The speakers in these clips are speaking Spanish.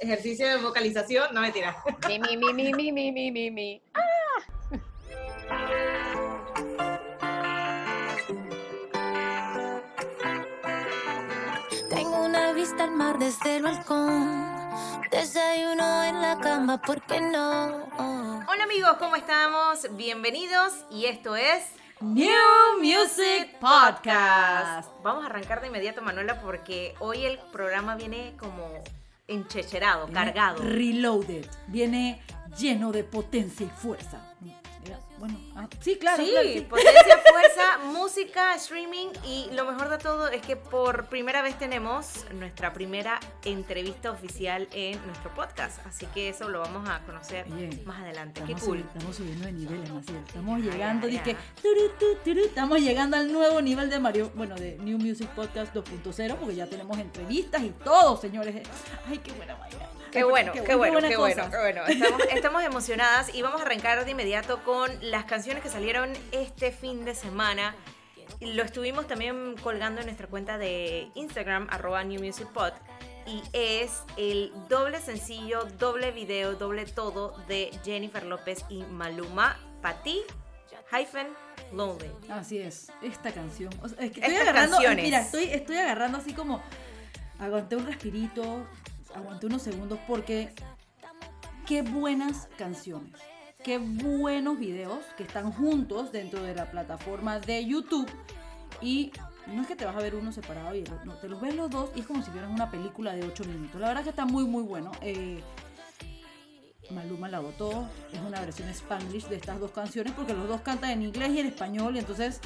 ejercicio de vocalización, no me tiras. Mi, mi, mi, mi, mi, mi, mi, mi. ¡Ah! Tengo una vista al mar desde el balcón. Desayuno en la cama, ¿por qué no? Hola amigos, ¿cómo estamos? Bienvenidos y esto es New Music Podcast. Vamos a arrancar de inmediato, Manuela, porque hoy el programa viene como enchecherado, cargado. Reloaded. Viene lleno de potencia y fuerza. Mira, Bueno, ah, sí, claro. Sí, claro, sí. potencia, fuerza, música, streaming y lo mejor de todo es que por primera vez tenemos nuestra primera entrevista oficial en nuestro podcast, así que eso lo vamos a conocer Oye, más adelante. Qué Estamos, cool. subi- estamos subiendo de niveles, Maciel. Estamos llegando, ya, ya. turu, tu, turu, estamos llegando al nuevo nivel de Mario, bueno, de New Music Podcast 2.0, porque ya tenemos entrevistas y todo, señores. Ay, qué buena vaina. Qué Ay, bueno, qué bueno, qué bueno, cosas. qué bueno. Estamos, estamos emocionadas y vamos a arrancar de inmediato con las canciones que salieron este fin de semana. Lo estuvimos también colgando en nuestra cuenta de Instagram, arroba New Music Pod, y es el doble sencillo, doble video, doble todo de Jennifer López y Maluma, Pati, hyphen, Lonely. Así es, esta canción. O sea, es que estoy Estas agarrando, canciones. mira, estoy, estoy agarrando así como, aguanté un respirito, aguanté unos segundos porque qué buenas canciones, qué buenos videos que están juntos dentro de la plataforma de YouTube y no es que te vas a ver uno separado y el otro, no, te los ves los dos y es como si vieras una película de 8 minutos. La verdad que está muy muy bueno. Eh, Maluma la votó, es una versión spanglish de estas dos canciones porque los dos cantan en inglés y en español y entonces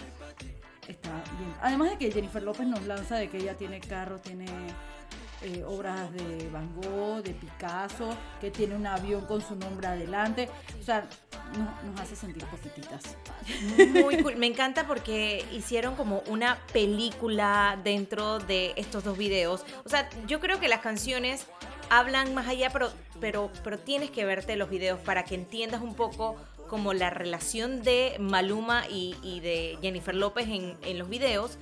está bien. Además de que Jennifer López nos lanza de que ella tiene carro, tiene eh, obras de Van Gogh, de Picasso, que tiene un avión con su nombre adelante, o sea, no- nos hace sentir poquititas. Muy cool. Me encanta porque hicieron como una película dentro de estos dos videos. O sea, yo creo que las canciones hablan más allá, pero, pero, pero tienes que verte los videos para que entiendas un poco como la relación de Maluma y, y de Jennifer López en, en los videos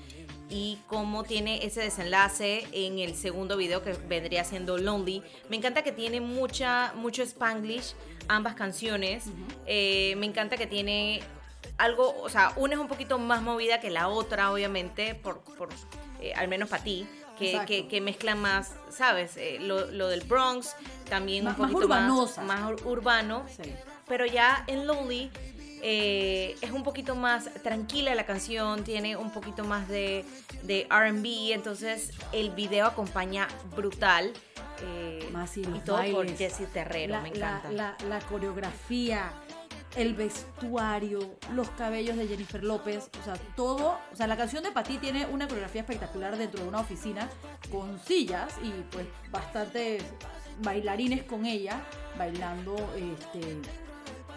y cómo tiene ese desenlace en el segundo video que vendría siendo Lonely. Me encanta que tiene mucha, mucho spanglish, ambas canciones. Eh, me encanta que tiene algo, o sea, una es un poquito más movida que la otra, obviamente, por, por eh, al menos para ti. Que, que, que mezcla más, ¿sabes? Eh, lo, lo del Bronx, también Más- un poquito más, más ur- urbano Sí. pero ya en Lonely eh, es un poquito más tranquila la canción, tiene un poquito más de, de RB, entonces el video acompaña brutal. eh, Más y y todo por. Jessie Terrero, la, me la- encanta. La, la coreografía, el vestuario, los cabellos de Jennifer López, o sea, todo. O sea, la canción de Pati tiene una coreografía espectacular dentro de una oficina con sillas y pues bastantes bailarines con ella bailando este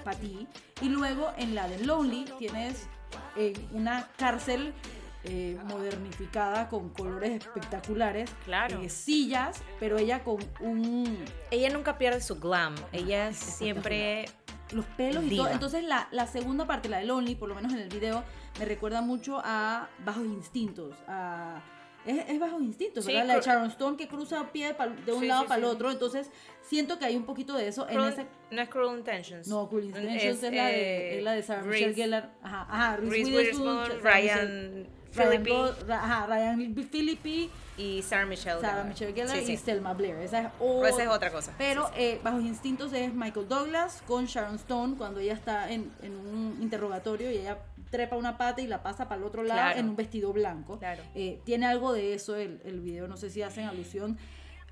Pati. Y luego en la de Lonely tienes eh, una cárcel. eh, modernificada con colores espectaculares Claro. eh, sillas pero ella con un Ella nunca pierde su glam, ella siempre... los pelos y todo. Entonces la, la segunda parte, la de Lonely, por lo menos en el video, me recuerda mucho a Bajos Instintos. A, es, es Sí, ¿verdad? La de Sharon Stone que cruza a pie de un Sí, lado sí, para el otro. Entonces siento que hay un poquito de eso en ese... no es Cruel Intentions. No, Intentions es, la, de, eh, es la de Sarah Reese- Michelle Gellar. Ajá, ajá. Reese Reese Witherspoon, Witherspoon, Sarah Ryan Ra- ajá, Ryan Phillippe, y Sarah Michelle Sarah Gellar. Michelle Gellar Sí, y. Selma Blair. Esa es, Pero esa es otra- cosa. pero sí. eh, Bajos Instintos es Michael Douglas con Sharon Stone cuando ella está en, en un interrogatorio y ella trepa una pata y la pasa para el otro lado Claro. en un vestido blanco. Claro. Eh, tiene algo de eso el, el video, no sé si hacen alusión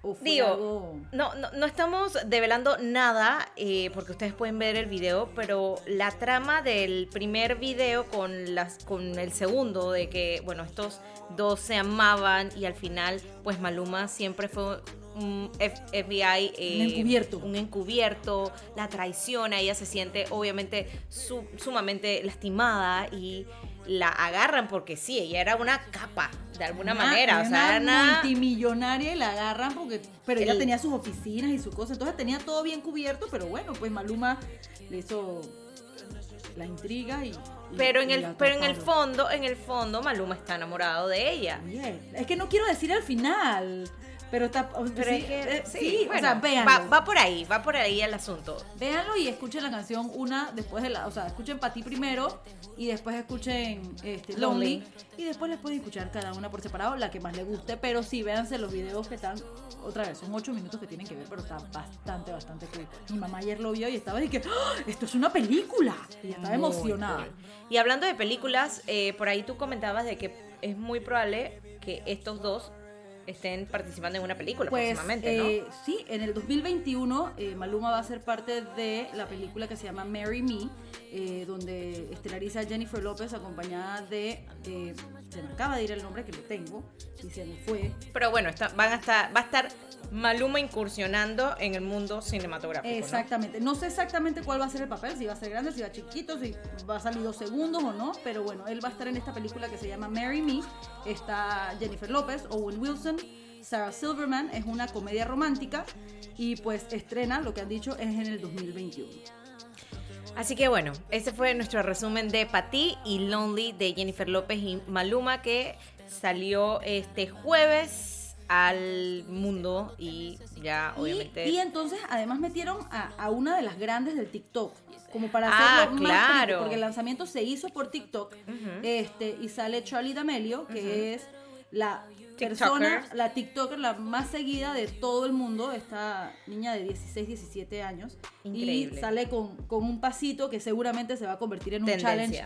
o fue Digo, algo... No, no, no estamos develando nada eh, porque ustedes pueden ver el video, pero la trama del primer video con, las, con el segundo, de que, bueno, estos dos se amaban y al final, pues Maluma siempre fue un FBI. eh, Un encubierto. Un encubierto, la traiciona, ella se siente obviamente su- sumamente lastimada y la agarran porque sí, ella era una capa, de alguna Una- manera. O sea, una era una- multimillonaria y la agarran porque pero ella El- tenía sus oficinas y sus cosas entonces tenía todo bien cubierto pero bueno pues Maluma le hizo la intriga y, Pero en el, pero en el fondo, en el fondo, Maluma está enamorado de ella. Es que no quiero decir al final Pero está. o- Pero sí, es que, eh, sí, sí, bueno, o sea, véanlo. va, va por ahí, va por ahí el asunto. Véanlo y escuchen la canción una después de la. O sea, escuchen para ti primero y después escuchen este, Lonely. Lonely. Y después les pueden escuchar cada una por separado, la que más les guste. Pero sí, véanse los videos que están. Otra vez, son ocho minutos que tienen que ver, pero está bastante, bastante cool. Mi mamá ayer lo vio y estaba de que. ¡Ah! ¡Esto es una película! Y estaba Muy emocionada. cool. Y hablando de películas, eh, por ahí tú comentabas de que es muy probable que estos dos estén participando en una película Pues próximamente, ¿no? eh, sí, en el 2021 eh, Maluma va a ser parte de la película que se llama Marry Me, eh, donde estelariza a Jennifer López acompañada de, eh, se me acaba de ir el nombre que lo tengo y se me fue. Pero bueno, está- van a estar, va a estar Maluma incursionando en el mundo cinematográfico. Exactamente, ¿no? sé exactamente cuál va a ser el papel, si va a ser grande, si va a chiquito, si va a salir dos segundos o no, pero bueno, él va a estar en esta película que se llama Marry Me, está Jennifer López, Owen Wilson, Sarah Silverman, es una comedia romántica y pues estrena, lo que han dicho, es en el 2021. Así que bueno, ese fue nuestro resumen de Patí y Lonely de Jennifer López y Maluma que salió este jueves al mundo y ya obviamente... Y, entonces además metieron a, a una de las grandes del TikTok. Como para Ah, hacerlo más claro. porque el lanzamiento se hizo por TikTok. este, y sale Charlie D'Amelio, que es la persona, TikToker. la TikToker, la más seguida de todo el mundo. Esta niña de 16, 17 años. Increíble. Y sale con, con un pasito que seguramente se va a convertir en un Tendencia. challenge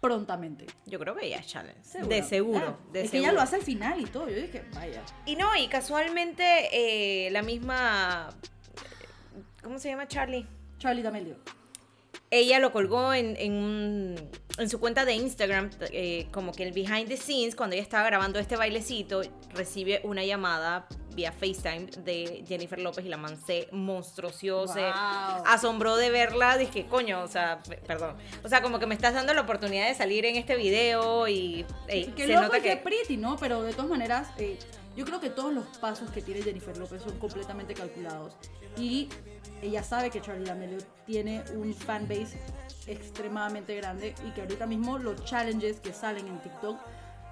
prontamente. Yo creo que ya es challenge. Seguro. De seguro. Ah, de es que ella lo hace al final y todo. Yo dije, vaya. Y no, y casualmente eh, la misma... ¿Cómo se llama Charlie? Charlie D'Amelio. Ella lo colgó en, en, en su cuenta de Instagram, eh, como que el behind the scenes, cuando ella estaba grabando este bailecito, recibe una llamada vía FaceTime de Jennifer López y la man se monstruosió, se Wow. asombró de verla, dije, coño, o sea, pe- perdón, o sea, como que me estás dando la oportunidad de salir en este video y que se loco nota y que... pretty, ¿no? Pero de todas maneras, eh, yo creo que todos los pasos que tiene Jennifer López son completamente calculados. Y ella sabe que Charlie D'Amelio tiene un fanbase extremadamente grande y que ahorita mismo los challenges que salen en TikTok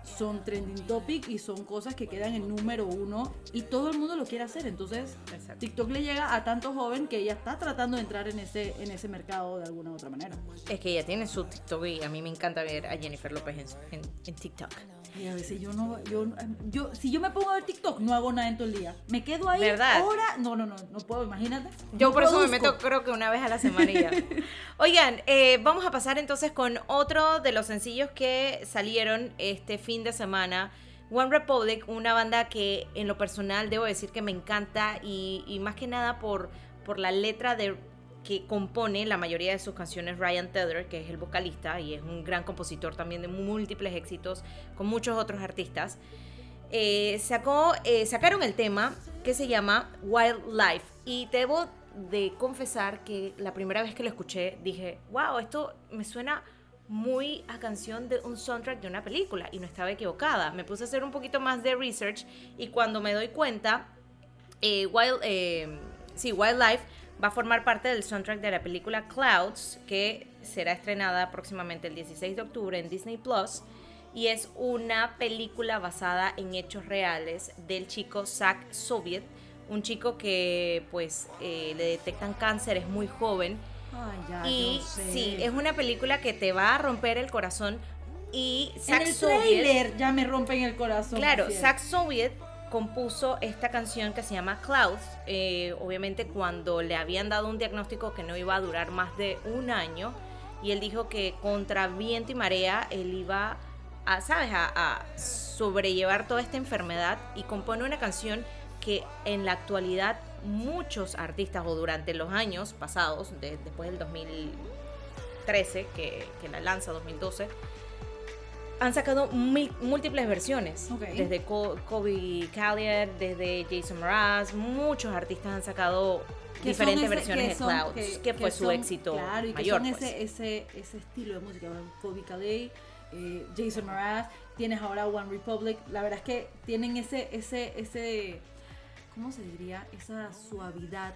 son trending topic y son cosas que quedan en número uno y todo el mundo lo quiere hacer. Entonces, Exacto. TikTok le llega a tanto joven que ella está tratando de entrar en ese, en ese mercado de alguna u otra manera. Es que ella tiene su TikTok y a mí me encanta ver a Jennifer López en, en- en TikTok. Y a veces yo no, yo, yo, si yo me pongo a ver TikTok, no hago nada en todo el día. Me quedo ahí ¿Verdad? hora. No, no, no, no puedo, imagínate. Yo No por eso me produzco. meto creo que una vez a la semana y ya. Oigan, eh, vamos a pasar entonces con otro de los sencillos que salieron este fin de semana. One Republic, una banda que en lo personal debo decir que me encanta y, y más que nada por, por la letra de que compone la mayoría de sus canciones Ryan Tedder, que es el vocalista y es un gran compositor también de múltiples éxitos con muchos otros artistas. Eh, sacó, eh, sacaron el tema que se llama Wildlife y debo de confesar que la primera vez que lo escuché dije, wow, esto me suena muy a canción de un soundtrack de una película y no estaba equivocada. Me puse a hacer un poquito más de research y cuando me doy cuenta, eh, Wild, eh, sí, Wildlife va a formar parte del soundtrack de la película Clouds, que será estrenada próximamente el 16 de octubre en Disney Plus. Y es una película basada en hechos reales del chico Zach Soviet, un chico que pues eh, le detectan cáncer, es muy joven. Ay, ya, y sí, es una película que te va a romper el corazón. Y En Zach el Soviet, trailer ya me rompen el corazón. Claro. Zach Soviet compuso esta canción que se llama Clouds, eh, obviamente cuando le habían dado un diagnóstico que no iba a durar más de un año, y él dijo que contra viento y marea él iba a, ¿sabes?, a, a sobrellevar toda esta enfermedad y compone una canción que en la actualidad muchos artistas o durante los años pasados, de- después del 2013, que, que la lanza 2012, han sacado mil- múltiples versiones. Ok. Desde Kobe Calliot, desde Jason Mraz, muchos artistas han sacado Que diferentes ese- versiones que de son- Clouds, que- que, fue que su son- éxito claro, y que mayor. son pues. ese, ese, ese estilo de música. Kobe Calais, eh, Jason Mraz, tienes ahora One Republic. La verdad es que tienen ese, ese, ese, ¿cómo se diría? Esa suavidad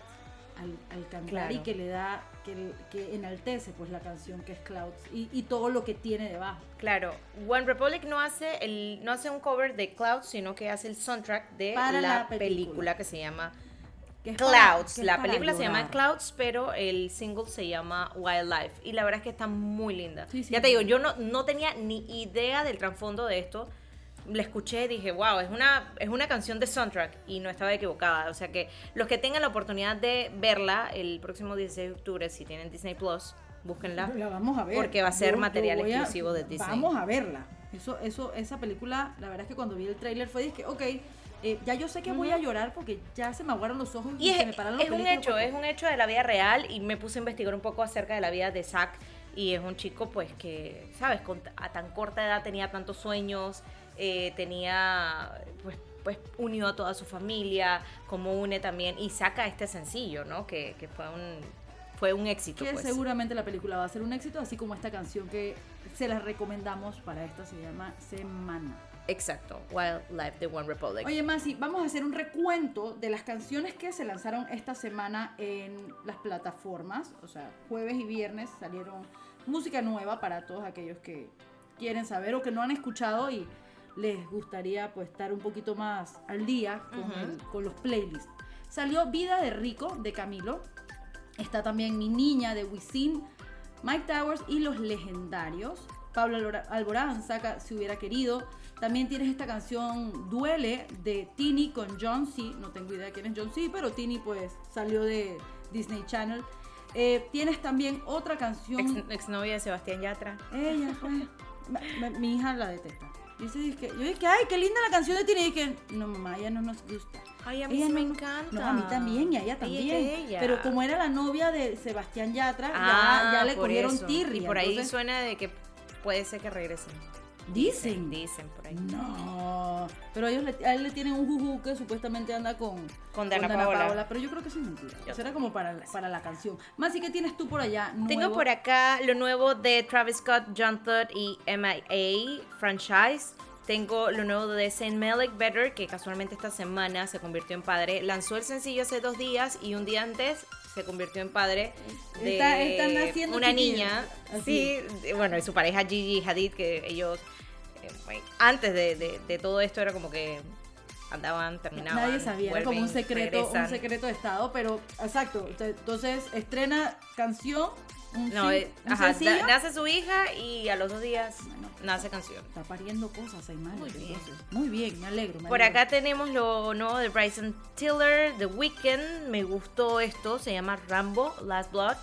al, al cantar y que le da, que, que enaltece pues la canción que es Clouds y, y todo lo que tiene debajo. Claro, One Republic no hace el no hace un cover de Clouds, sino que hace el soundtrack de Para la, la película. película. que se llama para- Clouds. la película se llama. Clouds, pero el single se llama Wildlife. Y la verdad es que está muy linda. Sí, sí. Ya te digo, yo no, no tenía ni idea del trasfondo de esto. La escuché y dije, wow, es una, es una canción de soundtrack y no estaba equivocada. O sea que los que tengan la oportunidad de verla el próximo 16 de octubre, si tienen Disney Plus, búsquenla. La vamos a ver. Porque va a ser material voy a- exclusivo de Disney. Vamos a verla. Eso, eso, esa película, la verdad es que cuando vi el tráiler fue dije, ok, eh, ya yo sé que voy a llorar porque ya se me aguaron los ojos y, Y se es, me pararon los es un hecho, los es un hecho de la vida real y me puse a investigar un poco acerca de la vida de Zack y es un chico pues que, ¿sabes? Con, a tan corta edad tenía tantos sueños, eh, tenía pues pues unió a toda su familia, como une también y saca este sencillo, ¿no? Que, que fue un fue un éxito que pues. seguramente la película va a ser un éxito, así como esta canción que se la recomendamos para esta, se llama Semana. Exacto, Wildlife de One Republic. Oye, Masi, vamos a hacer un recuento de las canciones que se lanzaron esta semana en las plataformas. O sea, jueves y viernes salieron música nueva para todos aquellos que quieren saber o que no han escuchado y les gustaría pues estar un poquito más al día con, Ujú. el- con los playlists. Salió Vida de Rico de Camilo. Está también Mi Niña de Wisin, Mike Towers y Los Legendarios. Pablo Alborán saca Si Hubiera Querido. También tienes esta canción Duele de Tini con John C. No tengo idea quién es John C, pero Tini pues salió de Disney Channel. Eh, tienes también otra canción. Ex, exnovia de Sebastián Yatra. Ella, pues. mi hija la detesta. Dice, dizque- yo dije, ay, qué linda la canción de Tini. Y dije, no, mamá, ella no nos gusta. Ay, a mí Ella sí me encanta. No, a mí también, y a ella también. ella. Pero como era la novia de Sebastián Yatra, Ah, ya, ya le cogieron eso. tirria. Y por ahí suena de que puede ser que regresen. Dicen. Dicen por ahí. No, pero ellos le, a él le tienen un juju que supuestamente anda con, Con Dana Paola. pero yo creo que eso es mentira. Yo Eso era como para, para la canción. Más, ¿y qué tienes tú por allá? Tengo por acá lo nuevo de Travis Scott, John Thud y MIA franchise. Tengo lo nuevo de Saint Malik Better, que casualmente esta semana se convirtió en padre. Lanzó el sencillo hace dos días y un día antes se convirtió en padre de Está- están una chiquillos. niña. Así. Sí, bueno, y su pareja Gigi Hadid, que ellos, bueno, antes de, de- de todo esto era como que andaban, terminaban. Nadie sabía, era como un vuelven, secreto, un regresan. secreto de estado, pero exacto. ent- Entonces estrena canción, un, No, sin- eh, un ajá, da- nace su hija y a los dos días Bueno. nace canción. Está pariendo cosas, Aymar. Muy bien. entonces. Muy bien, me alegro. me Por alegro. acá tenemos lo nuevo de Bryson Tiller, The Weeknd. Me gustó esto, se llama Rambo, Last Blood.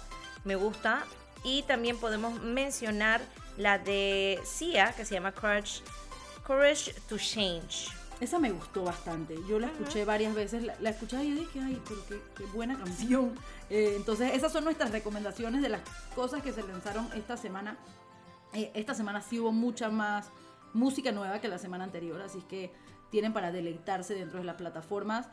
Me gusta. Y también podemos mencionar la de Sia, que se llama Courage, Courage to Change. Esa me gustó bastante. Yo la escuché varias veces. La, la escuchaba y yo dije, ay, pero qué, qué buena canción. Eh, entonces, esas son nuestras recomendaciones de las cosas que se lanzaron esta semana. Eh, esta semana sí hubo mucha más música nueva que la semana anterior, así que tienen para deleitarse dentro de las plataformas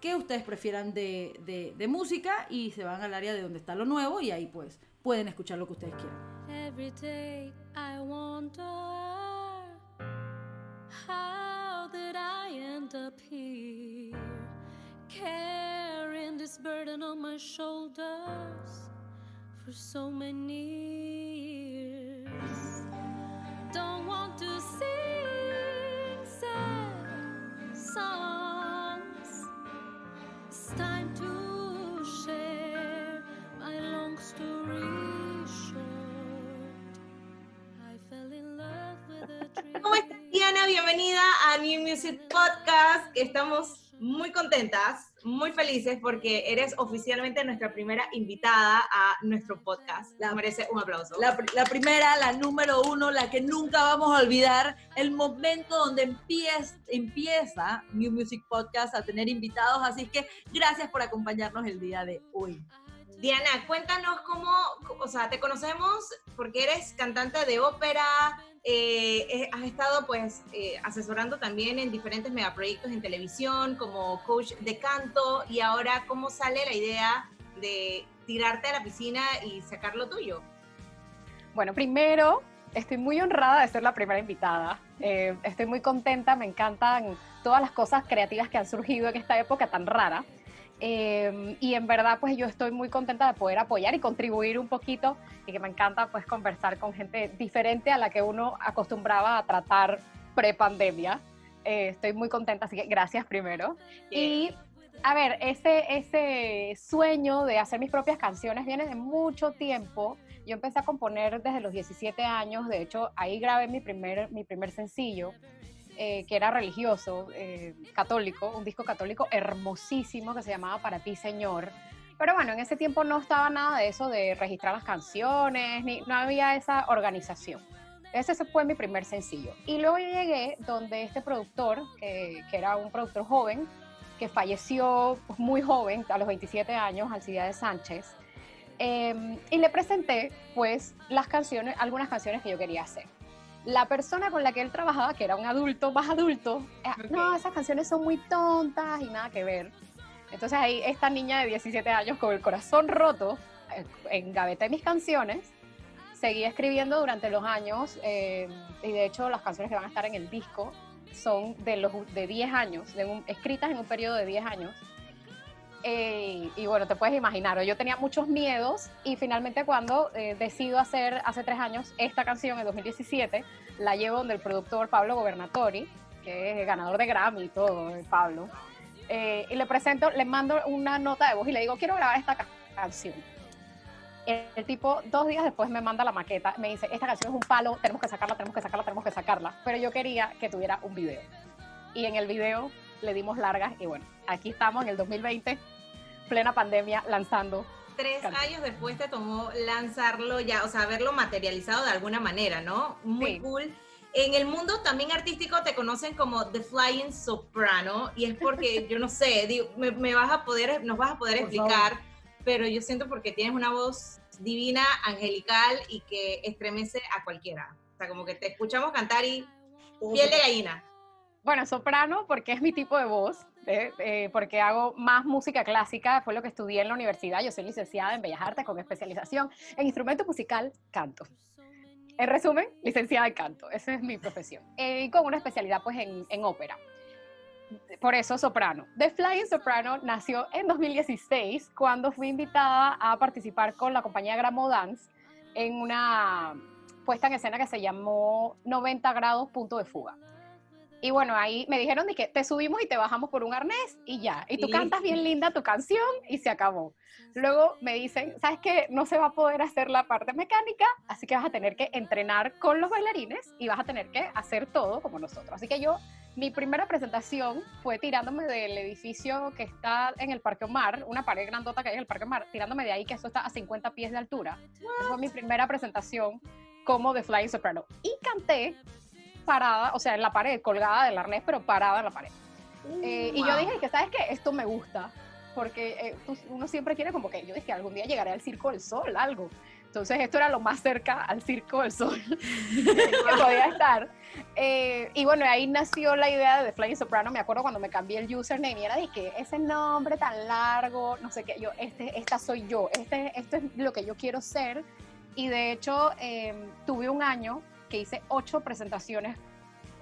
que ustedes prefieran de, de- de música y se van al área de donde está lo nuevo y ahí pues pueden escuchar lo que ustedes quieran. Every day I wonder how did I end up here, carrying this burden on my shoulders for so many years. Don't want to sing sad songs. ¿Cómo estás, Diana? Bienvenida a New Music Podcast. Estamos muy contentas, muy felices porque eres oficialmente nuestra primera invitada a nuestro podcast. La merece un aplauso. La primera, la número uno, la que nunca vamos a olvidar, el momento donde empieza, empieza New Music Podcast a tener invitados. Así que gracias por acompañarnos el día de hoy. Diana, cuéntanos cómo, o sea, te conocemos porque eres cantante de ópera, eh, eh, has estado pues eh, asesorando también en diferentes megaproyectos en televisión como coach de canto y ahora cómo sale la idea de tirarte a la piscina y sacar lo tuyo. Bueno, primero, estoy muy honrada de ser la primera invitada. Estoy muy contenta, me encantan todas las cosas creativas que han surgido en esta época tan rara. Eh, y en verdad, pues yo estoy muy contenta de poder apoyar y contribuir un poquito y que me encanta pues conversar con gente diferente a la que uno acostumbraba a tratar pre-pandemia. Eh, estoy muy contenta, así que gracias primero. Y a ver, ese, ese sueño de hacer mis propias canciones viene de mucho tiempo. Yo empecé a componer desde los 17 años, de hecho ahí grabé mi primer, mi primer sencillo, eh, que era religioso, eh, católico, un disco católico hermosísimo que se llamaba Para ti Señor. Pero bueno, en ese tiempo no estaba nada de eso de registrar las canciones, ni, no había esa organización. Ese fue mi primer sencillo. Y luego yo llegué donde este productor, que, que era un productor joven, que falleció pues, muy joven, a los 27 años, Alcibiades Sánchez, eh, y le presenté pues las canciones, algunas canciones que yo quería hacer. La persona con la que él trabajaba, que era un adulto, más adulto, eh, no, esas canciones son muy tontas y nada que ver. Entonces ahí esta niña de 17 años con el corazón roto, eh, engaveté mis canciones, seguí escribiendo durante los años eh, y de hecho las canciones que van a estar en el disco son de, los, de 10 años, de un- escritas en un periodo de 10 años. Eh, y bueno, te puedes imaginar, yo tenía muchos miedos y finalmente cuando eh, decido hacer hace tres años esta canción en 2017, la llevo donde el productor Pablo Gobernatori, que es ganador de Grammy y todo, eh, Pablo, eh, y le presento, le mando una nota de voz y le digo, quiero grabar esta ca- canción. El, el tipo, dos días después me manda la maqueta, me dice, esta canción es un palo, tenemos que sacarla, tenemos que sacarla, tenemos que sacarla, pero yo quería que tuviera un video. Y en el video le dimos largas y bueno, aquí estamos en el 2020, plena pandemia, lanzando. Tres años después te tomó lanzarlo ya, o sea, haberlo materializado de alguna manera, ¿no? Muy Sí. cool. En el mundo también artístico te conocen como The Flying Soprano y es porque, yo no sé, digo, me, me vas a poder, nos vas a poder Por explicar, pero yo siento porque tienes una voz divina, angelical y que estremece a cualquiera. O sea, como que te escuchamos cantar y piel de gallina. Bueno, soprano porque es mi tipo de voz, ¿eh? Eh, porque hago más música clásica, fue lo que estudié en la universidad, yo soy licenciada en Bellas Artes con especialización en instrumento musical, canto. En resumen, licenciada en canto, esa es mi profesión. Eh, y con una especialidad pues en, en ópera. Por eso soprano. The Flying Soprano nació en 2016 cuando fui invitada a participar con la compañía Gramo Dance en una puesta en escena que se llamó 90 grados punto de fuga. Y bueno, ahí me dijeron de que te subimos y te bajamos por un arnés y ya. Y tú cantas bien linda tu canción y se acabó. Luego me dicen, ¿sabes qué? No se va a poder hacer la parte mecánica, así que vas a tener que entrenar con los bailarines y vas a tener que hacer todo como nosotros. Así que yo, mi primera presentación fue tirándome del edificio que está en el Parque Omar, una pared grandota que hay en el Parque Omar, tirándome de ahí, que eso está a 50 pies de altura. Esa fue mi primera presentación como The Flying Soprano. Y canté parada, o sea, en la pared, colgada del arnés, pero parada en la pared. Eh, y yo Wow. dije que, ¿sabes qué? Esto me gusta, porque eh, tú- uno siempre quiere como que, yo dije, algún día llegaré al Circo del Sol, algo. Entonces esto era lo más cerca al Circo del Sol que podía estar. Eh, y bueno, ahí nació la idea de The Flying Soprano, me acuerdo cuando me cambié el username y era de que ese nombre tan largo, no sé qué, yo, este, esta soy yo, este, esto es lo que yo quiero ser. Y de hecho, eh, tuve un año hice ocho presentaciones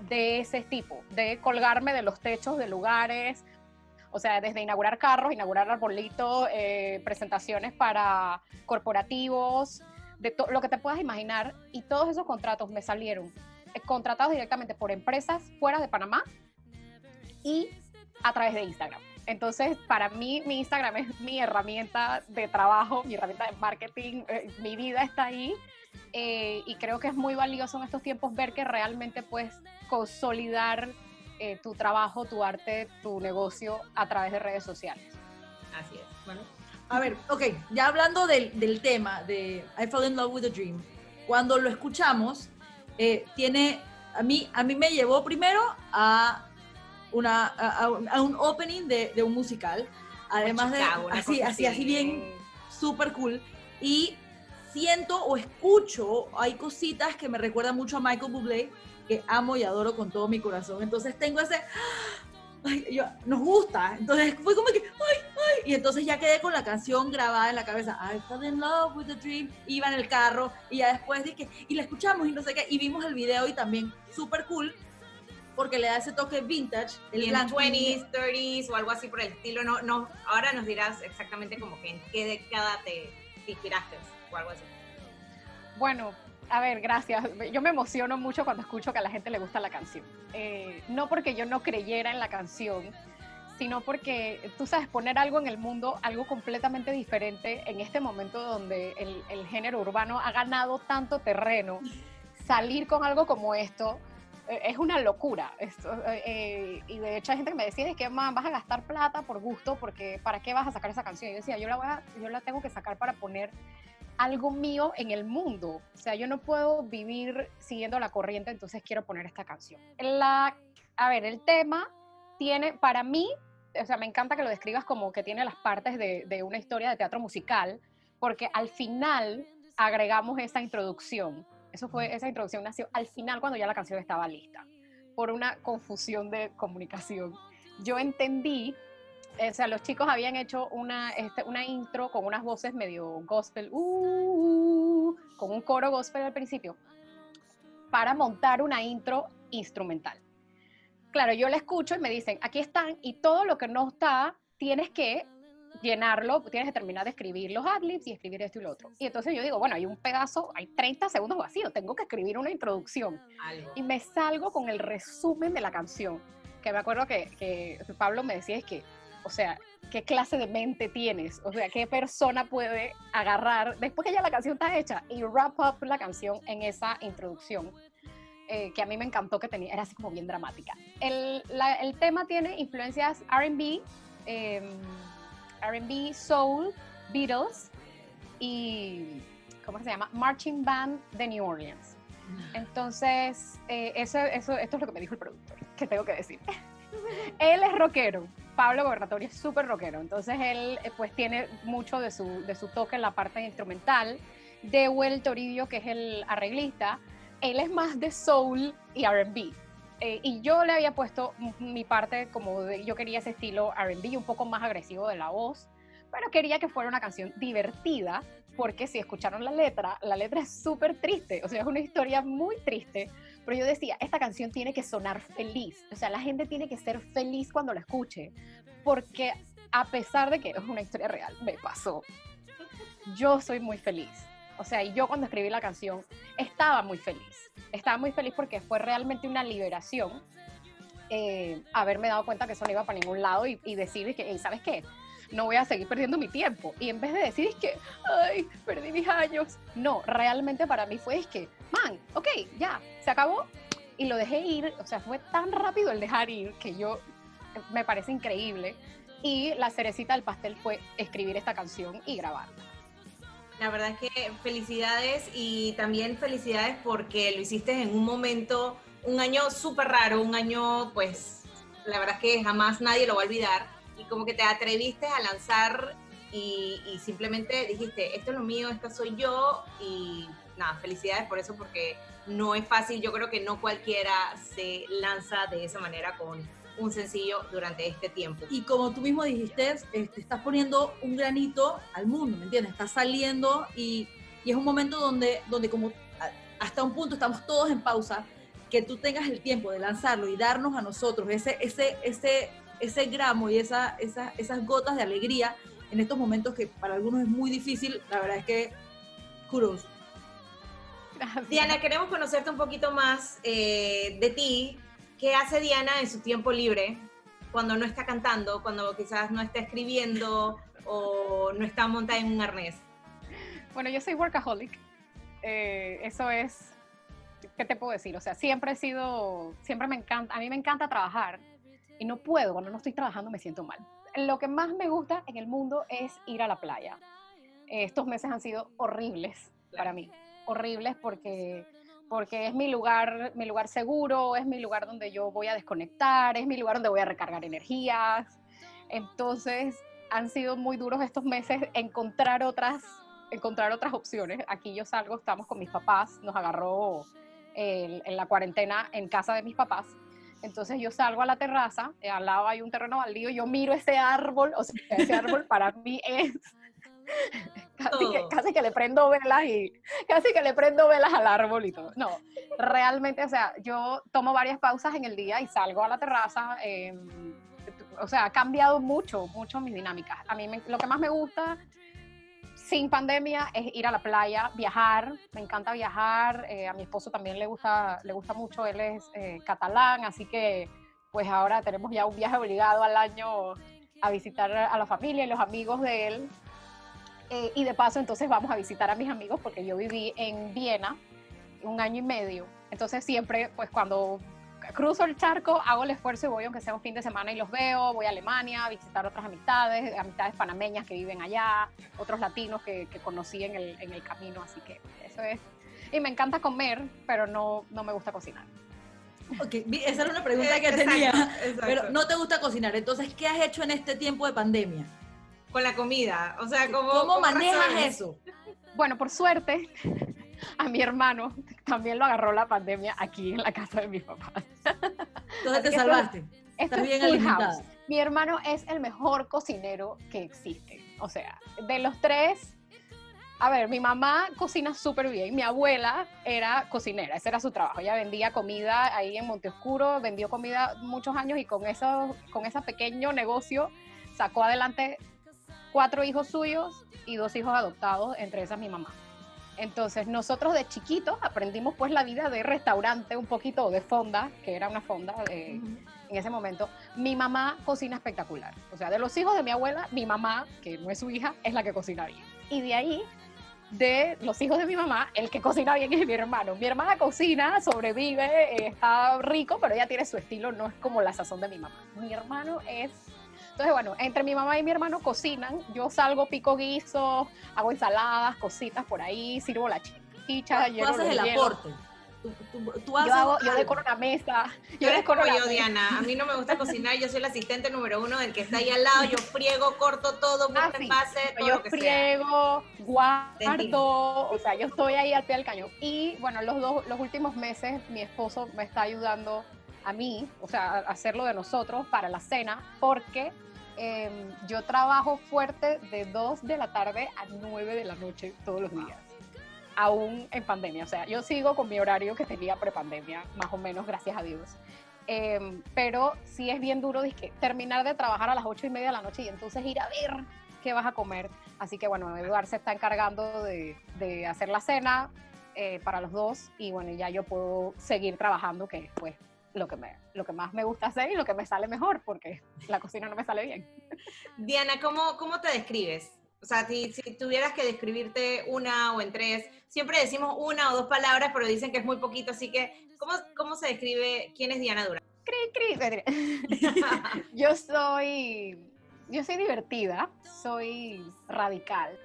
de ese tipo, de colgarme de los techos de lugares, o sea, desde inaugurar carros, inaugurar arbolitos, eh, presentaciones para corporativos, de lo que te puedas imaginar. Y todos esos contratos me salieron eh, contratados directamente por empresas fuera de Panamá y a través de Instagram. Entonces, para mí, mi Instagram es mi herramienta de trabajo, mi herramienta de marketing, eh, mi vida está ahí. Eh, y creo que es muy valioso en estos tiempos ver que realmente puedes consolidar eh, tu trabajo, tu arte, tu negocio a través de redes sociales. Así es. Bueno, a ver, ok, ya hablando del, del tema de I Fall in Love with a Dream, cuando lo escuchamos, eh, tiene, a mí, a mí me llevó primero a, una, a, a un- opening de, de un musical, además de, así, así, así bien súper cool, y siento o escucho, hay cositas que me recuerdan mucho a Michael Bublé, que amo y adoro con todo mi corazón, entonces tengo ese... ay, yo- nos gusta, entonces fue como que, ay, ay, y entonces ya quedé con la canción grabada en la cabeza, I fell in love with a dream, iba en el carro, y ya después dije, y la escuchamos y no sé qué, y vimos el video y también súper cool, porque le da ese toque vintage, el en blanco y 20s, 30s o algo así por el estilo. No, no, ahora nos dirás exactamente como que en qué década te inspiraste o algo así. Bueno, a ver, gracias. Yo me emociono mucho cuando escucho que a la gente le gusta la canción. Eh, no porque yo no creyera en la canción, sino porque tú sabes poner algo en el mundo, algo completamente diferente en este momento donde el, el género urbano ha ganado tanto terreno, salir con algo como esto eh, es una locura. Esto, eh, eh, y de hecho hay gente que me decía, es que "Man, vas a gastar plata por gusto, porque ¿para qué vas a sacar esa canción? Y yo decía, yo la, voy a- yo la tengo que sacar para poner algo mío en el mundo. O sea, yo no puedo vivir siguiendo la corriente, entonces quiero poner esta canción. La, a ver, el tema tiene, para mí, o sea, me encanta que lo describas como que tiene las partes de, una historia de teatro musical, porque al final agregamos esa introducción. Eso fue, esa introducción nació al final cuando ya la canción estaba lista, por una confusión de comunicación. Yo entendí o sea, los chicos habían hecho una, este, una intro con unas voces medio gospel, uh, uh, con un coro gospel al principio, para montar una intro instrumental. Claro, yo la escucho y me dicen, aquí están, y todo lo que no está, tienes que llenarlo, tienes que terminar de escribir los adlibs y escribir esto y lo otro. Y entonces yo digo, bueno, hay un pedazo, hay 30 segundos vacíos, tengo que escribir una introducción Algo. y me salgo con el resumen de la canción. Que me acuerdo que, que Pablo me decía es que, o sea, ¿qué clase de mente tienes? O sea, ¿qué persona puede agarrar después que ya la canción está hecha y wrap up la canción en esa introducción? eh, que a mí me encantó que tenía, era así como bien dramática. El, tema tiene influencias RB, em, RB, soul, Beatles y, ¿cómo se llama? Marching Band de New Orleans. Entonces, eh, eso, eso, esto es lo que me dijo el productor, que tengo que decir. él es rockero, Pablo Gobernatorio es súper rockero, entonces él eh, pues tiene mucho de su, de su toque en la parte instrumental. Dewey Toribio, que es el arreglista, él es más de soul y R&B. Eh, y yo le había puesto mi parte como yo quería ese estilo R&B un poco más agresivo de la voz, pero quería que fuera una canción divertida, porque si escucharon la letra, la letra es súper triste, o sea, es una historia muy triste, pero yo decía, esta canción tiene que sonar feliz, o sea, la gente tiene que ser feliz cuando la escuche, porque a pesar de que es una historia real, me pasó, yo soy muy feliz. O sea, yo cuando escribí la canción estaba muy feliz. Estaba muy feliz porque fue realmente una liberación eh, haberme dado cuenta que eso no iba para ningún lado y, y decir que, "Ey, ¿sabes qué? No voy a seguir perdiendo mi tiempo. Y en vez de decir que, ay, perdí mis años. No, realmente para mí fue es que, man, ok, ya, se acabó. Y lo dejé ir. O sea, fue tan rápido el dejar ir que yo, me parece increíble. Y la cerecita del pastel fue escribir esta canción y grabarla. La verdad es que felicidades y también felicidades porque lo hiciste en un momento, un año súper raro, un año pues la verdad es que jamás nadie lo va a olvidar y como que te atreviste a lanzar y, simplemente dijiste, esto es lo mío, esta soy yo y nada, felicidades por eso porque no es fácil, yo creo que no cualquiera se lanza de esa manera con un sencillo durante este tiempo. Y como tú mismo dijiste, este, estás poniendo un granito al mundo, ¿me entiendes? Estás saliendo y, y es un momento donde, donde como hasta un punto estamos todos en pausa, que tú tengas el tiempo de lanzarlo y darnos a nosotros ese, ese, ese, ese gramo y esa, esa- esas gotas de alegría en estos momentos que para algunos es muy difícil, la verdad es que kudos. Gracias. Diana, queremos conocerte un poquito más eh, de ti. ¿Qué hace Diana en su tiempo libre cuando no está cantando, cuando quizás no está escribiendo o no está montada en un arnés? Bueno, yo soy workaholic. Eh, eso es, ¿qué te puedo decir? O sea, siempre he sido, siempre me encanta, a mí me encanta trabajar y no puedo, cuando no estoy trabajando me siento mal. Lo que más me gusta en el mundo es ir a la playa. Estos meses han sido horribles para mí, horribles porque porque es mi lugar, mi lugar seguro, es mi lugar donde yo voy a desconectar, es mi lugar donde voy a recargar energías. Entonces, han sido muy duros estos meses encontrar otras encontrar otras opciones. Aquí yo salgo, estamos con mis papás, nos agarró en la cuarentena en casa de mis papás. Entonces yo salgo a la terraza, eh, al lado hay un terreno baldío, yo miro ese árbol, o sea, ese árbol para mí es casi que, le prendo velas y casi que le prendo velas al árbol y todo. No, realmente, o sea, yo tomo varias pausas en el día y salgo a la terraza. eh, o sea, ha cambiado mucho, mucho mis dinámicas. A mí me- lo que más me gusta sin pandemia es ir a la playa, viajar. Me encanta viajar. eh, a mi esposo también le gusta, le gusta mucho. Él es eh, catalán, así que pues ahora tenemos ya un viaje obligado al año a visitar a la familia y los amigos de él. Eh, y de paso, entonces vamos a visitar a mis amigos porque yo viví en Viena un año y medio. Entonces siempre, pues cuando cruzo el charco, hago el esfuerzo y voy aunque sea un fin de semana y los veo, voy a Alemania a visitar otras amistades, amistades panameñas que viven allá, otros latinos que, que conocí en el, en el camino, así que eso es. Y me encanta comer, pero no, no me gusta cocinar. Ok, vi- esa era una pregunta que Exacto, tenía. exacto. Pero no te gusta cocinar. Entonces, ¿qué has hecho en este tiempo de pandemia? Con la comida. O sea, ¿cómo, ¿Cómo, manejas eso? Bueno, por suerte, a mi hermano también lo agarró la pandemia aquí en la casa de mis papás. Entonces te salvaste. Esto es bien full alimentada. house. Mi hermano es el mejor cocinero que existe. O sea, de los tres, a ver, mi mamá cocina súper bien. Mi abuela era cocinera, ese era su trabajo. Ella vendía comida ahí en Monteoscuro, vendió comida muchos años y con, eso, con ese pequeño negocio sacó adelante cuatro hijos suyos y dos hijos adoptados, entre esas mi mamá. Entonces nosotros de chiquitos aprendimos pues la vida de restaurante un poquito de fonda, que era una fonda de, en ese momento. Mi mamá cocina espectacular. O sea, de los hijos de mi abuela, mi mamá, que no es su hija, es la que cocina bien. Y de ahí, de los hijos de mi mamá, el que cocina bien es mi hermano. Mi hermana cocina, sobrevive, eh, está rico, pero ella tiene su estilo, no es como la sazón de mi mamá. Mi hermano es... Entonces, bueno, entre mi mamá y mi hermano cocinan. Yo salgo, pico guisos, hago ensaladas, cositas por ahí, sirvo la chicha, Tú hielo haces el hielos. aporte. Tú, tú- tú haces Yo, hago, yo decoro una mesa. Yo decoro la yo, mesa. Diana. A mí no me gusta cocinar. Yo soy el asistente número uno del que está ahí al lado. Yo friego, corto todo, Ah, sí. envase, todo yo lo que sea. friego, Te guardo, o sea, yo estoy ahí al pie del cañón. Y bueno, los, dos, los últimos meses mi esposo me está ayudando a mí, o sea, hacerlo de nosotros para la cena, porque eh, yo trabajo fuerte de 2 de la tarde a 9 de la noche todos los días, aún en pandemia. O sea, yo sigo con mi horario que tenía prepandemia, más o menos, gracias a Dios. Eh, pero sí es bien duro dizque, terminar de trabajar a las 8 y media de la noche y entonces ir a ver qué vas a comer. Así que bueno, Eduard se está encargando de, de hacer la cena eh, para los dos y bueno, ya yo puedo seguir trabajando, que es pues lo que, me, lo que más me gusta hacer y lo que me sale mejor, porque la cocina no me sale bien. Diana, ¿cómo, ¿cómo te describes? O sea, si, si tuvieras que describirte una o en tres, siempre decimos una o dos palabras, pero dicen que es muy poquito, así que, ¿cómo, cómo se describe quién es Diana Durán? Cri, cri. yo soy, yo soy divertida, soy radical,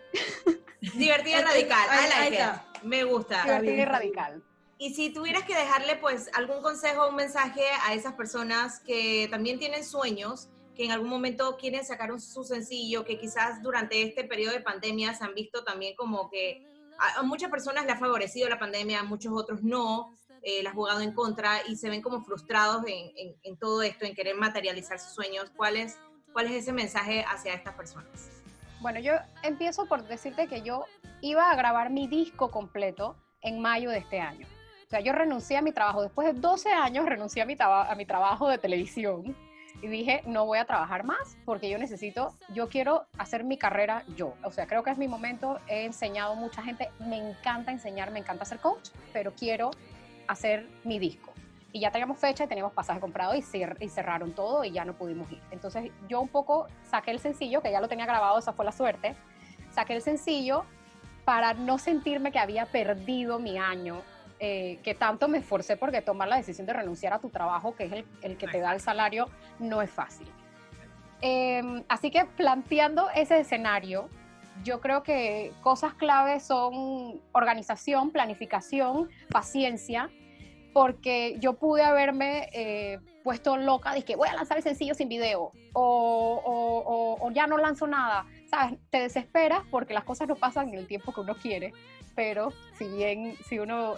Divertida y radical. I like it. Me gusta. divertida y radical. Y si tuvieras que dejarle pues algún consejo, un mensaje a esas personas que también tienen sueños, que en algún momento quieren sacar un, su sencillo, que quizás durante este periodo de pandemia se han visto también como que a, a muchas personas le ha favorecido la pandemia, a muchos otros no, eh, la ha jugado en contra y se ven como frustrados en, en- en todo esto, en querer materializar sus sueños. ¿Cuál es, ¿Cuál es ese mensaje hacia estas personas? Bueno, yo empiezo por decirte que yo iba a grabar mi disco completo en mayo de este año. O sea, yo renuncié a mi trabajo. Después de 12 años renuncié a mi, trabajo de televisión y dije, no voy a trabajar más porque yo necesito, yo quiero hacer mi carrera yo. O sea, creo que es mi momento. He enseñado a mucha gente. Me encanta enseñar, me encanta ser coach, pero quiero hacer mi disco. Y ya teníamos fecha y teníamos pasaje comprado y, y cerraron todo y ya no pudimos ir. Entonces yo un poco saqué el sencillo, que ya lo tenía grabado, esa fue la suerte. Saqué el sencillo para no sentirme que había perdido mi año, eh, que tanto me esforcé porque tomar la decisión de renunciar a tu trabajo, que es el, el que te da el salario, no es fácil. Eh, así que planteando ese escenario, yo creo que cosas claves son organización, planificación, paciencia, porque yo pude haberme eh, puesto loca, que voy a lanzar el sencillo sin video, o- o ya no lanzo nada, ¿sabes? Te desesperas porque las cosas no pasan en el tiempo que uno quiere, pero si bien, si uno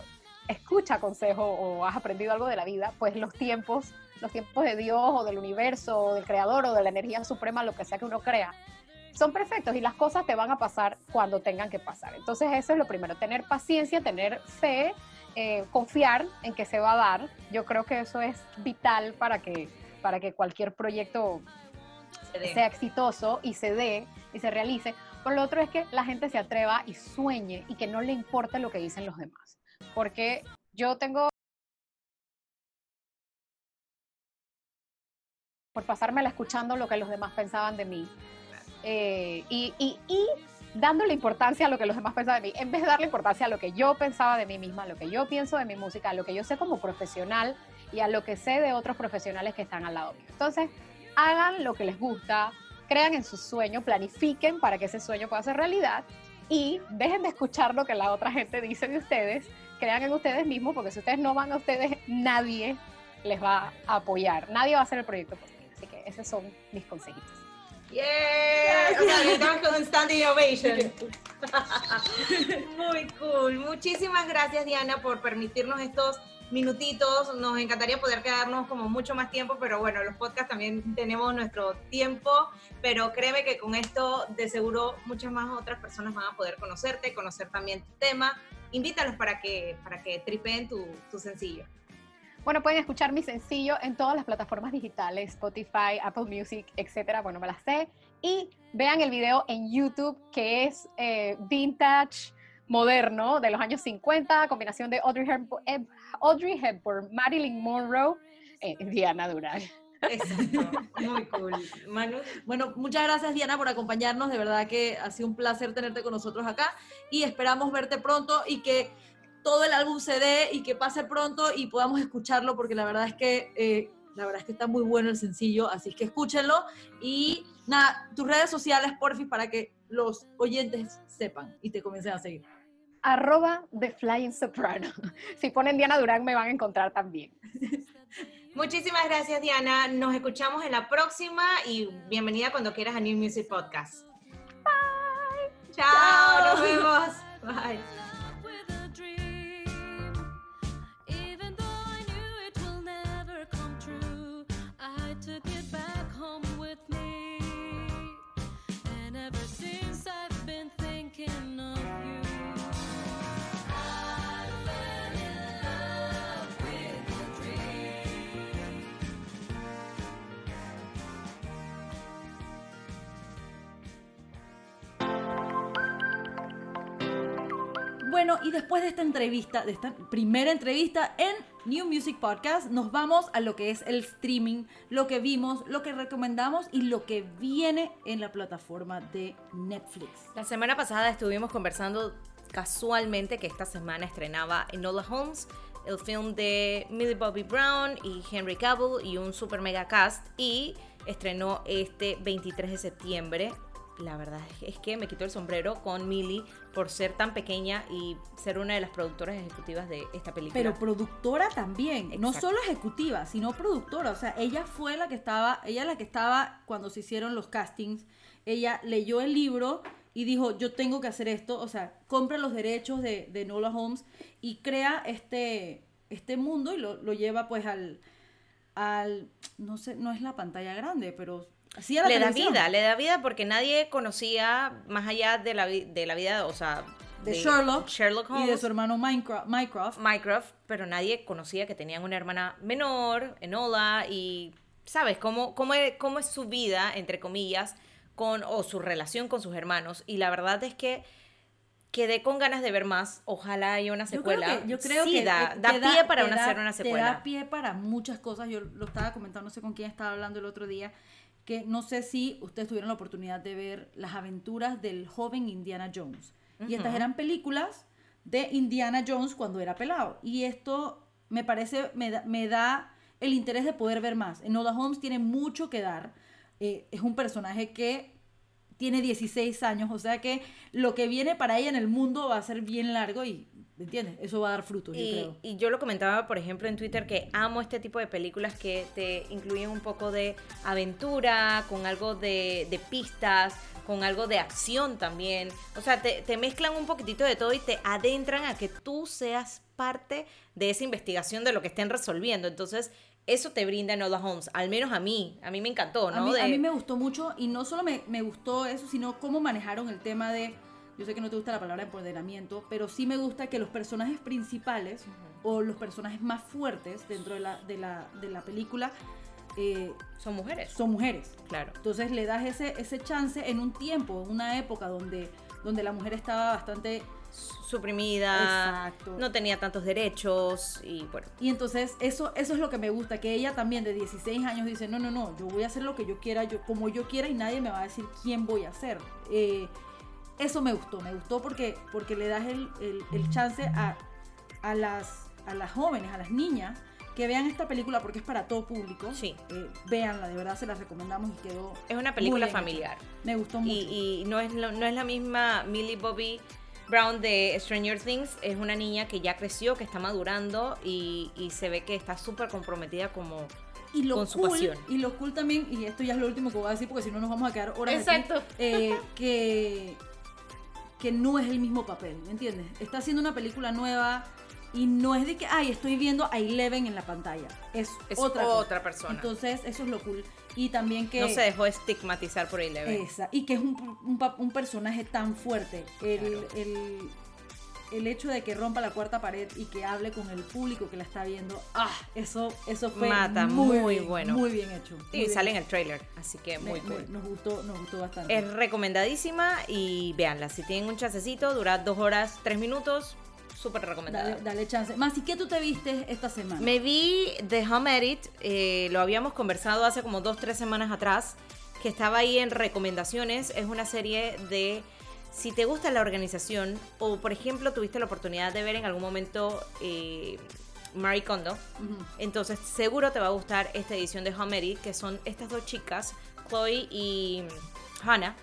escucha consejo o has aprendido algo de la vida, pues los tiempos, los tiempos de Dios o del universo o del creador o de la energía suprema, lo que sea que uno crea, son perfectos y las cosas te van a pasar cuando tengan que pasar. Entonces eso es lo primero, tener paciencia, tener fe, eh, confiar en que se va a dar. Yo creo que eso es vital para que, para que cualquier proyecto Se sea exitoso y se dé y se realice. Por lo otro es que la gente se atreva y sueñe y que no le importe lo que dicen los demás. Porque yo tengo por pasármela escuchando lo que los demás pensaban de mí. Eh, y, y, y dándole importancia a lo que los demás pensaban de mí, en vez de darle importancia a lo que yo pensaba de mí misma, a lo que yo pienso de mi música, a lo que yo sé como profesional y a lo que sé de otros profesionales que están al lado mío. Entonces, hagan lo que les gusta, crean en su sueño, planifiquen para que ese sueño pueda ser realidad y dejen de escuchar lo que la otra gente dice de ustedes, crean en ustedes mismos, porque si ustedes no van a ustedes, nadie les va a apoyar, nadie va a hacer el proyecto por ti. Así que esos son mis consejitos. Yeah. O sea, necesitamos con standing ovation. Muy cool. Muchísimas gracias, Diana, por permitirnos estos minutitos. Nos encantaría poder quedarnos como mucho más tiempo, pero bueno, los podcasts también tenemos nuestro tiempo. Pero créeme que con esto, de seguro, muchas más otras personas van a poder conocerte, conocer también tu tema. Invítalos para que, para que tripeen tu, tu sencillo. Bueno, pueden escuchar mi sencillo en todas las plataformas digitales, Spotify, Apple Music, etcétera. Bueno, me las sé. Y vean el video en YouTube que es eh, vintage, moderno, de los años 50, combinación de Audrey Hepburn, Audrey Hepburn Marilyn Monroe, eh, Diana Duran. Exacto. Muy cool. Manu. Bueno, muchas gracias Diana por acompañarnos, de verdad que ha sido un placer tenerte con nosotros acá y esperamos verte pronto y que todo el álbum se dé y que pase pronto y podamos escucharlo porque la verdad es que eh, la verdad es que está muy bueno el sencillo, así es que escúchenlo y nada, tus redes sociales porfis para que los oyentes sepan y te comiencen a seguir. Arroba The Flying Soprano. Si ponen Diana Durán me van a encontrar también. Muchísimas gracias, Diana. Nos escuchamos en la próxima y bienvenida cuando quieras a New Music Podcast. Bye. Chao, nos vemos. Bye. Bueno, y después de esta entrevista, de esta primera entrevista en New Music Podcast, nos vamos a lo que es el streaming, lo que vimos, lo que recomendamos y lo que viene en la plataforma de Netflix. La semana pasada estuvimos conversando casualmente que esta semana estrenaba Enola Holmes, el film de Millie Bobby Brown y Henry Cavill y un super mega cast y estrenó este 23 de septiembre. La verdad es que me quitó el sombrero con Millie por ser tan pequeña y ser una de las productoras ejecutivas de esta película. Pero productora también, no solo ejecutiva, sino productora. O sea, ella fue la que estaba, ella la que estaba cuando se hicieron los castings. Ella leyó el libro y dijo, yo tengo que hacer esto. O sea, compra los derechos de, de Nola Holmes y crea este, este mundo y lo, lo lleva pues al, al, no sé, no es la pantalla grande, pero sí a la le da vida, le da vida porque nadie conocía más allá de la, de la vida, o sea, De Sherlock Sherlock y de su hermano Minecraft. Mycroft. Minecraft, pero nadie conocía que tenían una hermana menor, Enola, y sabes cómo, cómo, es, cómo es su vida, entre comillas, con, o su relación con sus hermanos. Y la verdad es que quedé con ganas de ver más. Ojalá haya una Yo creo secuela. que, yo creo sí, que da, eh, da te pie para te una, da- hacer una Te secuela. da pie para muchas cosas. Yo lo estaba comentando, no sé con quién estaba hablando el otro día, que no sé si ustedes tuvieron la oportunidad de ver las aventuras del joven Indiana Jones. Y estas eran películas de Indiana Jones cuando era pelado. Y esto me parece, me da, me da el interés de poder ver más. Enola Holmes tiene mucho que dar. Eh, es un personaje que tiene 16 años, o sea que lo que viene para ella en el mundo va a ser bien largo y, ¿me entiendes? Eso va a dar frutos, yo Y, creo. y yo lo comentaba, por ejemplo, en Twitter que amo este tipo de películas que te incluyen un poco de aventura, con algo de, de pistas, con algo de acción también. O sea, te, te mezclan un poquitito de todo y te adentran a que tú seas parte de esa investigación de lo que estén resolviendo. Entonces, eso te brinda Enola Holmes, al menos a mí, a mí me encantó, A ¿no? mí, a mí me gustó mucho y no solo me, me gustó eso, sino cómo manejaron el tema de, yo sé que no te gusta la palabra empoderamiento, pero sí me gusta que los personajes principales o los personajes más fuertes dentro de la, de la, de la película eh, Son mujeres, son mujeres. claro. Entonces le das ese, ese chance en un tiempo, en una época donde, donde la mujer estaba bastante... Suprimida, Exacto. no tenía tantos derechos y bueno. Y entonces eso, eso es lo que me gusta, que ella también de 16 años dice, no, no, no, yo voy a hacer lo que yo quiera, yo como yo quiera y nadie me va a decir quién voy a ser. Eh, eso me gustó, me gustó porque, porque le das el, el- el chance a, a, las, a las jóvenes, a las niñas, que vean esta película porque es para todo público. Sí. Eh, véanla, de verdad se la recomendamos y quedó... Es una película familiar. Me gustó mucho. Y, y no, es lo- no es la misma Millie Bobby Brown de Stranger Things, es una niña que ya creció, que está madurando y, y se ve que está súper comprometida como... y lo con su cool, pasión. Y lo cool también, y esto ya es lo último que voy a decir porque si no nos vamos a quedar horas aquí, Exacto. eh, que, que no es el mismo papel, ¿me entiendes? Está haciendo una película nueva y no es de que, ay, estoy viendo a Eleven en la pantalla. Es, Es otra, persona. Entonces, eso es lo cool. Y también que... no se dejó estigmatizar por Eleven. Esa, y que es un, un pa- un personaje tan fuerte. El, Claro. el, el hecho de que rompa la cuarta pared y que hable con el público que la está viendo, ah, eso, eso fue Mata, muy, muy bien, bueno. Muy bien hecho. y bien sale en el trailer, así que muy me- cool. nos gustó, nos gustó bastante. Es recomendadísima y véanla. Si tienen un chancecito, dura dos horas, tres minutos, súper recomendada. Dale, dale chance. Más, ¿y qué tú te viste esta semana? Me vi The Home Edit, eh, lo habíamos conversado hace como dos, tres semanas atrás, que estaba ahí en recomendaciones. Es una serie de, si te gusta la organización, o por ejemplo tuviste la oportunidad de ver en algún momento eh, Marie Kondo, entonces seguro te va a gustar esta edición de Home Edit, que son estas dos chicas, Chloe y Hannah,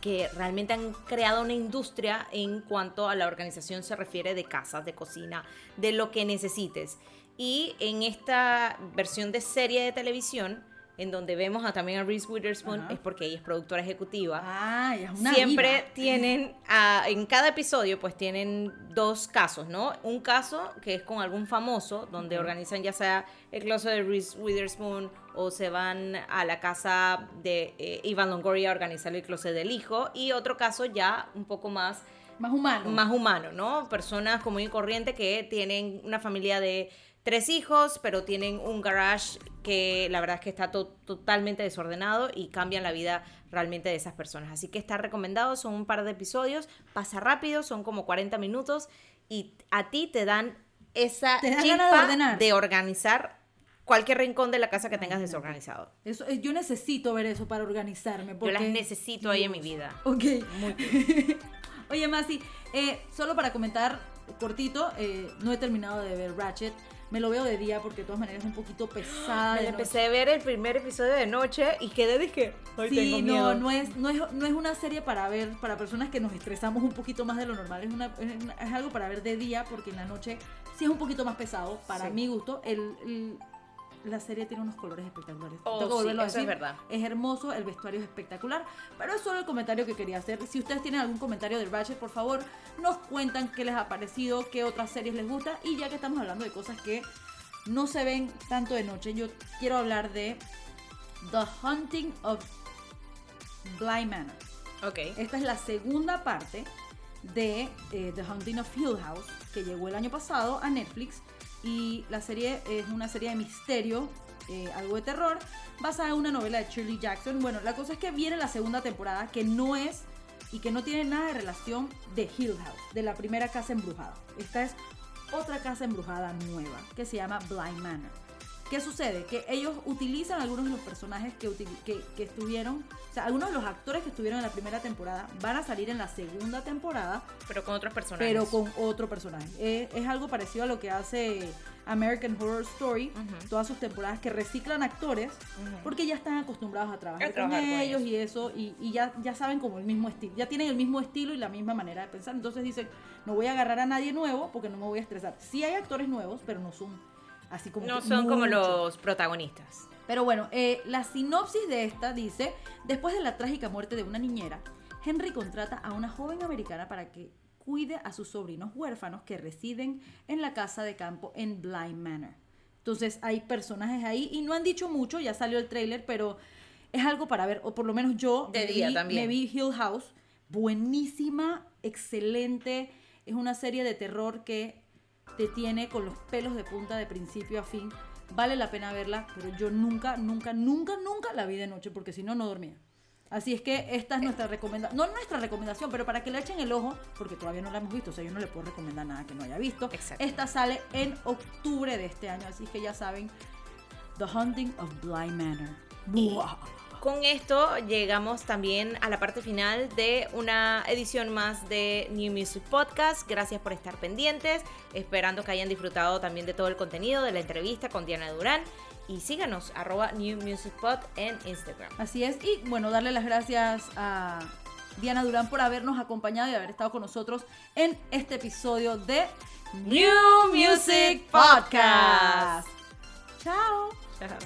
que realmente han creado una industria en cuanto a la organización se refiere de casas, de cocina, de lo que necesites. Y en esta versión de serie de televisión, en donde vemos a, también a Reese Witherspoon, Ajá. es porque ella es productora ejecutiva Ah, ella es una siempre tienen, en cada episodio, pues tienen dos casos, ¿no? Un caso que es con algún famoso, donde organizan ya sea el closet de Reese Witherspoon o se van a la casa de eh, Ivan Longoria a organizar el closet del hijo, y otro caso ya un poco más Más humano. más humano, ¿no? Personas común y corriente que tienen una familia de tres hijos, pero tienen un garage que la verdad es que está to- totalmente desordenado y cambian la vida realmente de esas personas. Así que está recomendado, son un par de episodios, pasa rápido, son como 40 minutos y a ti te dan esa Te dan chispa de de organizar cualquier rincón de la casa que tengas desorganizado. Eso, eh, yo necesito ver eso para organizarme. Yo Porque, las necesito ahí en mi Dios. vida. Ok. Oye, Masi, eh, solo para comentar cortito, eh, no he terminado de ver Ratchet. Me lo veo de día porque de todas maneras es un poquito pesada. Me de la noche. empecé a ver el primer episodio de noche y quedé dije, "Ay, Sí, tengo no, miedo". no es, no, es, no es una serie para ver para personas que nos estresamos un poquito más de lo normal. Es, una, es, una- es algo para ver de día porque en la noche sí es un poquito más pesado. Para Sí. mi gusto, el, el- la serie tiene unos colores espectaculares. Oh, Tengo que sí, a eso es decir. verdad. Es hermoso, el vestuario es espectacular. Pero es solo el comentario que quería hacer. Si ustedes tienen algún comentario de Ratchet, por favor, nos cuentan qué les ha parecido, qué otras series les gusta. Y ya que estamos hablando de cosas que no se ven tanto de noche, yo quiero hablar de The Hunting of Bly Manor. Ok. Esta es la segunda parte de eh, The Haunting of Hill House, que llegó el año pasado a Netflix. Y la serie es una serie de misterio, eh, algo de terror, basada en una novela de Shirley Jackson. Bueno, la cosa es que viene la segunda temporada, que no es y que no tiene nada de relación de Hill House, de la primera casa embrujada. Esta es otra casa embrujada nueva, que se llama Blind Manor. ¿Qué sucede? Que ellos utilizan algunos de los personajes que, que, que estuvieron, o sea, algunos de los actores que estuvieron en la primera temporada van a salir en la segunda temporada, Pero con otros personajes. pero con otro personaje. Eh, es algo parecido a lo que hace American Horror Story, todas sus temporadas que reciclan actores porque ya están acostumbrados a trabajar, A trabajar con con ellos ellos. y eso, y, y ya, ya saben como el mismo estilo, ya tienen el mismo estilo y la misma manera de pensar. Entonces dicen, no voy a agarrar a nadie nuevo porque no me voy a estresar. Sí hay actores nuevos, pero no son así como... No son como los protagonistas. Pero bueno, eh, la sinopsis de esta dice, después de la trágica muerte de una niñera, Henry contrata a una joven americana para que cuide a sus sobrinos huérfanos que residen en la casa de campo en Blind Manor. Entonces hay personajes ahí y no han dicho mucho, ya salió el tráiler, pero es algo para ver, o por lo menos yo De me día vi- también. me vi Hill House, buenísima, excelente, es una serie de terror que te tiene con los pelos de punta de principio a fin. Vale la pena verla, pero yo nunca, nunca, nunca, nunca la vi de noche porque si no, no dormía. Así es que esta es nuestra recomendación, no nuestra recomendación, pero para que le echen el ojo, porque todavía no la hemos visto, o sea, yo no le puedo recomendar nada que no haya visto. Exacto. Esta sale en octubre de este año, así que ya saben, The Hunting of Bly Manor. Buah. Con esto llegamos también a la parte final de una edición más de New Music Podcast. Gracias por estar pendientes, esperando que hayan disfrutado también de todo el contenido de la entrevista con Diana Durán. Y síganos, arroba New Music Pod en Instagram. Así es, y bueno, darle las gracias a Diana Durán por habernos acompañado y haber estado con nosotros en este episodio de New Music Podcast. Chao. Chao.